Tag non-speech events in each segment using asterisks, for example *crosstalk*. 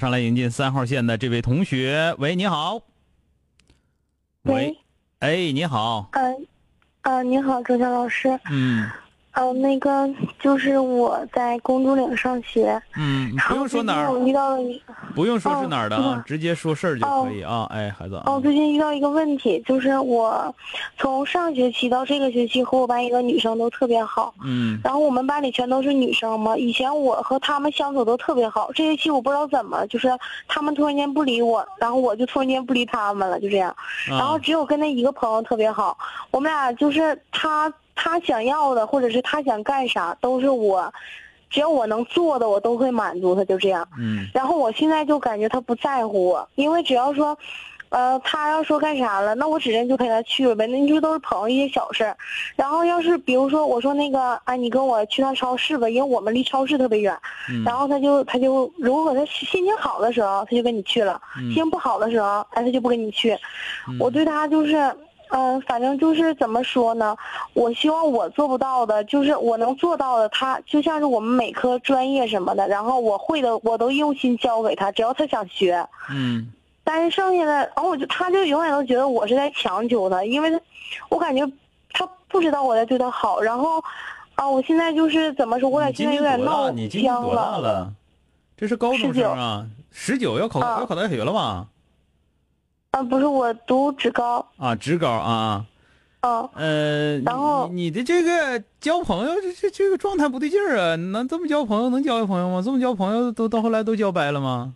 上来迎接三号线的这位同学，喂，你好。喂，哎，你好。嗯，啊，你好，周强老师。嗯嗯，那个就是我在公主岭上学，嗯，不用说哪儿我儿，遇到了一不用说是哪儿的啊哦，直接说事儿就可以啊。哎，孩子。哦，最近遇到一个问题，就是我从上学期到这个学期和我班一个女生都特别好，嗯然后我们班里全都是女生嘛。以前我和她们相处都特别好，这学期我不知道怎么，就是她们突然间不理我，然后我就突然间不理她们了，就这样。然后啊只有跟那一个朋友特别好，我们俩就是他他想要的或者是他想干啥都是我，只要我能做的我都会满足他，就这样。嗯然后我现在就感觉他不在乎我，因为只要说，呃，他要说干啥了，那我指定就陪他去了呗。那你说都是朋友一些小事儿，然后要是比如说我说那个，哎，你跟我去趟超市吧，因为我们离超市特别远。嗯然后他就他就如果他心情好的时候，他就跟你去了；嗯心情不好的时候，哎，他就不跟你去。嗯我对他就是，嗯、反正就是怎么说呢？我希望我做不到的，就是我能做到的，他就像是我们每科专业什么的，然后我会的我都用心教给他，只要他想学。嗯但是剩下的，然后我就他就永远都觉得我是在强求他，因为他，我感觉他不知道我在对他好。然后，啊，我现在就是怎么说，我俩现在有点闹僵了？你今年僵多大了？这是高中生啊，十九要考啊要考大学了吧？啊，不是我读职高，啊，职高啊，嗯、呃，然后你你的这个交朋友这这这个状态不对劲儿啊！能这么交朋友能交朋友吗？这么交朋友都到后来都交掰了吗？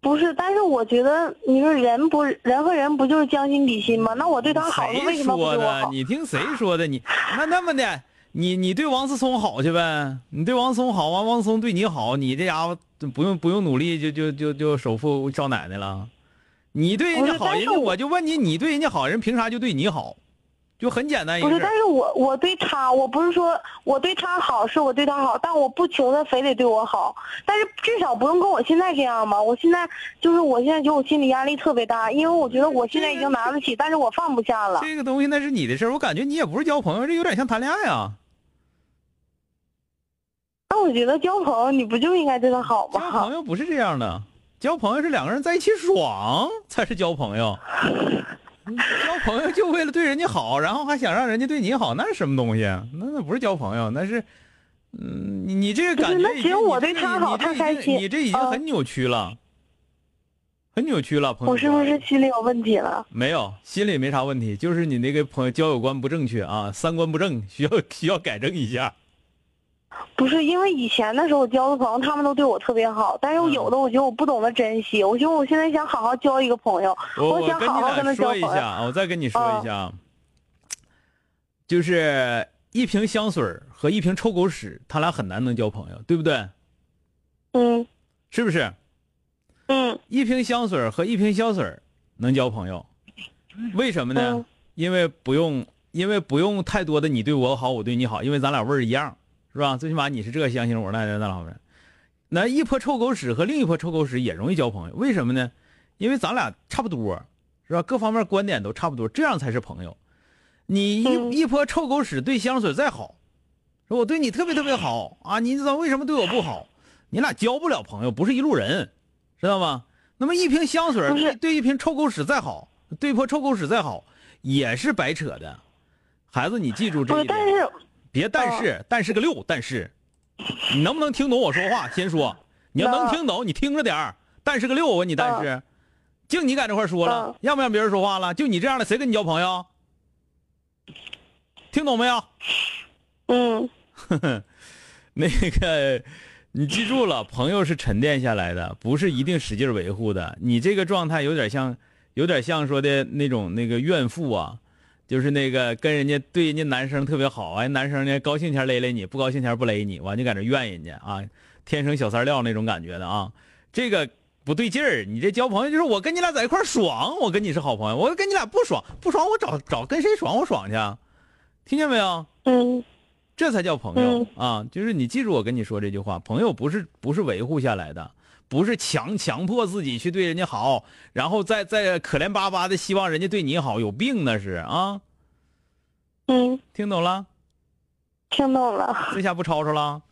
不是，但是我觉得你说人不人和人不就是将心比心吗？那我对他好，他为谁什么不说的？对我好？你听谁说的？你那那么的，你你对王思聪好去呗？你对王思聪好，完王思聪对你好，你这家伙不用不用努力就就就就首富少奶奶了。你对人家好，人家我就问你，你对人家好，人凭啥就对你好？就很简单一不是，个事儿。但是我我对他，我不是说我对他好，是我对他好，但我不求他非得对我好，但是至少不用跟我现在这样吧。我现在就是我现在觉得我心理压力特别大，因为我觉得我现在已经拿得起，但是我放不下了。这个东西那是你的事儿，我感觉你也不是交朋友，这有点像谈恋爱啊。那我觉得交朋友你不就应该对他好吗交朋？友不是这样的，交朋友是两个人在一起爽才是交朋友。交朋友就为了对人家好，然后还想让人家对你好，那是什么东西？啊那那不是交朋友，那是，嗯，你你这个感觉已经，那只有我你这个对他好他开心你这已经嗯很扭曲了，很扭曲了，朋友。我是不是心里有问题了？没有，心里没啥问题，就是你那个朋友交友观不正确啊，三观不正，需要需要改正一下。不是因为以前的时候我交的朋友，他们都对我特别好，但是有的我觉得我不懂得珍惜。我觉得我现在想好好交一个朋友，我我想好好跟他交朋友。说一下，啊，我再跟你说一下，啊，就是一瓶香水儿和一瓶臭狗屎，他俩很难能交朋友，对不对？嗯是不是？嗯一瓶香水儿和一瓶香水儿能交朋友，为什么呢？嗯因为不用，因为不用太多的你对我好，我对你好，因为咱俩味儿一样，是吧？最起码你是这个香型，我是那那老人。那一泼臭狗屎和另一泼臭狗屎也容易交朋友，为什么呢？因为咱俩差不多，是吧？各方面观点都差不多，这样才是朋友。你一、嗯一泼臭狗屎对香水再好，说我对你特别特别好啊，你知道为什么对我不好？你俩交不了朋友，不是一路人，知道吗？那么一瓶香水对对一瓶臭狗屎再好，对一泼臭狗屎再好，也是白扯的。孩子，你记住这，一点。但是别但是，但是个六，但是，你能不能听懂我说话？先说，你要能听懂，你听着点儿。但是个六，我问你，但是，就你在这块说了嗯，让不让别人说话了？就你这样的，谁跟你交朋友？听懂没有？嗯 *laughs* 那个，你记住了，朋友是沉淀下来的，不是一定使劲维护的。你这个状态有点像，有点像说的那种那个怨妇啊，就是那个跟人家对人家男生特别好，完男生呢高兴前勒勒你，不高兴前不勒你，完就在那怨人家啊，天生小三料那种感觉的啊，这个不对劲儿。你这交朋友就是我跟你俩在一块儿爽，我跟你是好朋友，我跟你俩不爽，不爽我找找跟谁爽我爽去，听见没有？嗯这才叫朋友、啊！就是你记住我跟你说这句话，朋友不是不是维护下来的，不是强强迫自己去对人家好，然后再再可怜巴巴的希望人家对你好，有病那是啊！嗯，听懂了？听懂了。这下不吵吵了？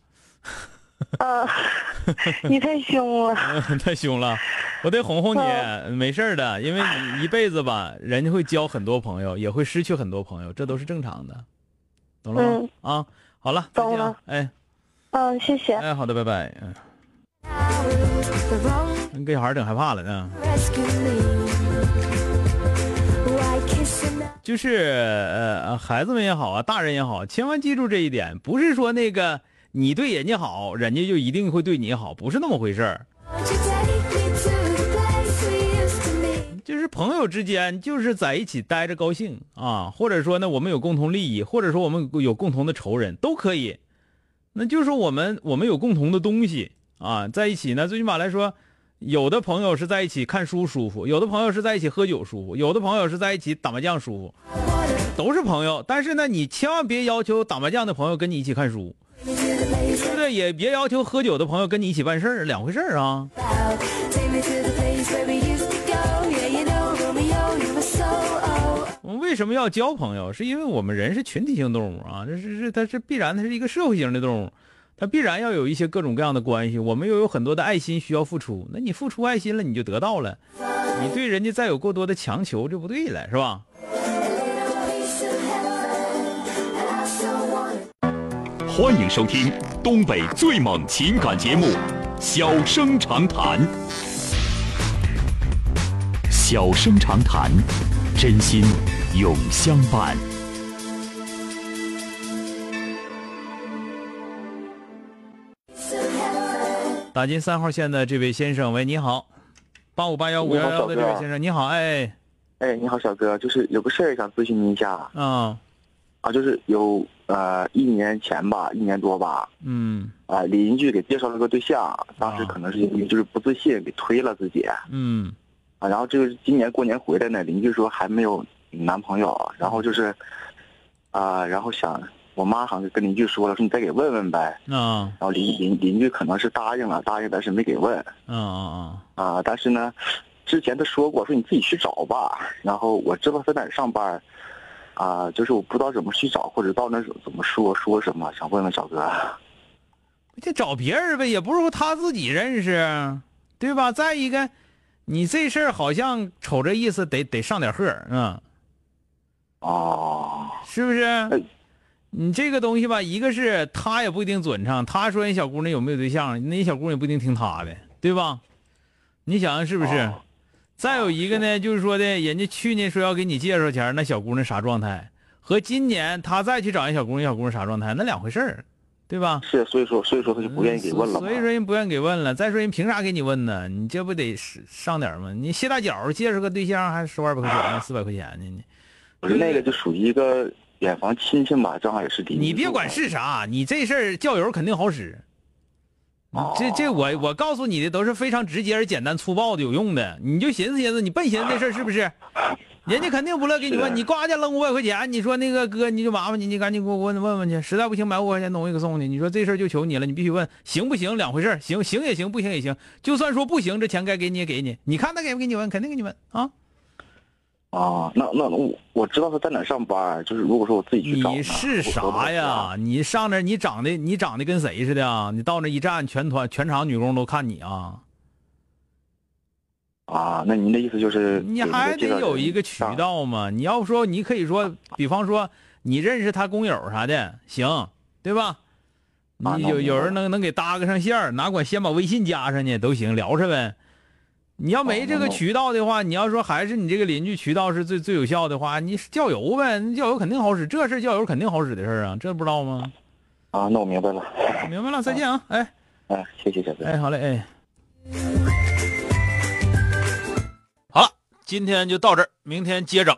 嗯，你太凶了。*laughs* 太凶了，我得哄哄你，没事儿的，因为你一辈子吧，人家会交很多朋友，也会失去很多朋友，这都是正常的，懂了吗？啊，好了，再见了，哎嗯，谢谢。哎，好的，拜拜，嗯，你给小孩整害怕了呢。就是呃，孩子们也好啊，大人也好，千万记住这一点，不是说那个你对人家好，人家就一定会对你好，不是那么回事儿。就是朋友之间，就是在一起待着高兴啊，或者说呢，我们有共同利益，或者说我们有共同的仇人，都可以。那就是说我们我们有共同的东西啊，在一起呢，最起码来说，有的朋友是在一起看书舒服，有的朋友是在一起喝酒舒服，有的朋友是在一起打麻将舒服，都是朋友。但是呢，你千万别要求打麻将的朋友跟你一起看书，对不对？也别要求喝酒的朋友跟你一起办事儿，两回事儿啊。我们为什么要交朋友？是因为我们人是群体性动物啊，这是是它是必然，它是一个社会型的动物，它必然要有一些各种各样的关系。我们又有很多的爱心需要付出，那你付出爱心了，你就得到了。你对人家再有过多的强求，就不对了，是吧？欢迎收听东北最猛情感节目《小生长谈》。小生长谈，真心永相伴。打进三号线的这位先生，喂，你好，八五八幺五幺幺的这位先生，你好，哎，哎，你好，小哥，就是有个事儿想咨询您一下。啊，啊，就是有呃一年前吧，一年多吧，嗯。啊、邻居给介绍了个对象，当时啊。可能是因为就是不自信给推了自己。嗯。啊，然后这个今年过年回来呢，邻居说还没有男朋友，然后就是啊、然后想我妈好像跟邻居说了，说你再给问问呗，啊。然后邻邻邻居可能是答应了，答应但是没给问。啊啊啊，但是呢，之前他说过说你自己去找吧，然后我知道他在上班，啊，就是我不知道怎么去找，或者到那儿怎么说说什么，想问问小哥。就找别人呗，也不是说他自己认识，对吧？再一个，你这事儿好像瞅这意思得得上点贺，嗯，哦，是不是？你这个东西吧，一个是他也不一定准唱，他说人小姑娘有没有对象，那小姑娘也不一定听他的，对吧？你想想是不是？哦再有一个呢，就是说的，人家去年说要给你介绍钱，那小姑娘啥状态，和今年他再去找人小姑娘，小姑娘啥状态，那两回事儿，对吧？是，所以说所以说他就不愿意给问了嘛所以说人不愿意给问了。再说人凭啥给你问呢？你这不得上上点吗？你谢大脚介绍个对象还收二百块钱、四百块钱呢？你不是那个就属于一个远房亲戚嘛，正好也是邻居。你别管是啥，你这事儿叫油肯定好使。哦这这我我告诉你的都是非常直接而简单粗暴的有用的，你就寻思寻思，你笨寻思这事儿是不是？人家肯定不乐给你问，你呱家扔五百块钱，你说那个哥你就麻烦你，你赶紧给我问问问去，实在不行买五百块钱东西给送你。你说这事儿就求你了，你必须问行不行两回事儿行行也行，不行也行。就算说不行，这钱该给你也给你，你看他给不给你问，肯定给你问啊。啊，那那那我我知道他在哪上班，就是如果说我自己去找你是啥呀？你上那你长得你长得跟谁似的啊？你到那一站，全团全场女工都看你啊！啊，那您的意思就是你还得有一个渠道嘛。你要说你可以说，比方说你认识他工友啥的，行，对吧？你有有人能能给搭个上线儿，哪管先把微信加上去都行，聊着呗。你要没这个渠道的话，你要说还是你这个邻居渠道是最最有效的话，你叫油呗，那叫油肯定好使，这事儿叫油肯定好使的事儿啊，这不知道吗？啊，那我明白了。明白了，再见啊，哎哎，谢谢小哥。哎，好嘞，哎。好了，今天就到这儿，明天接整。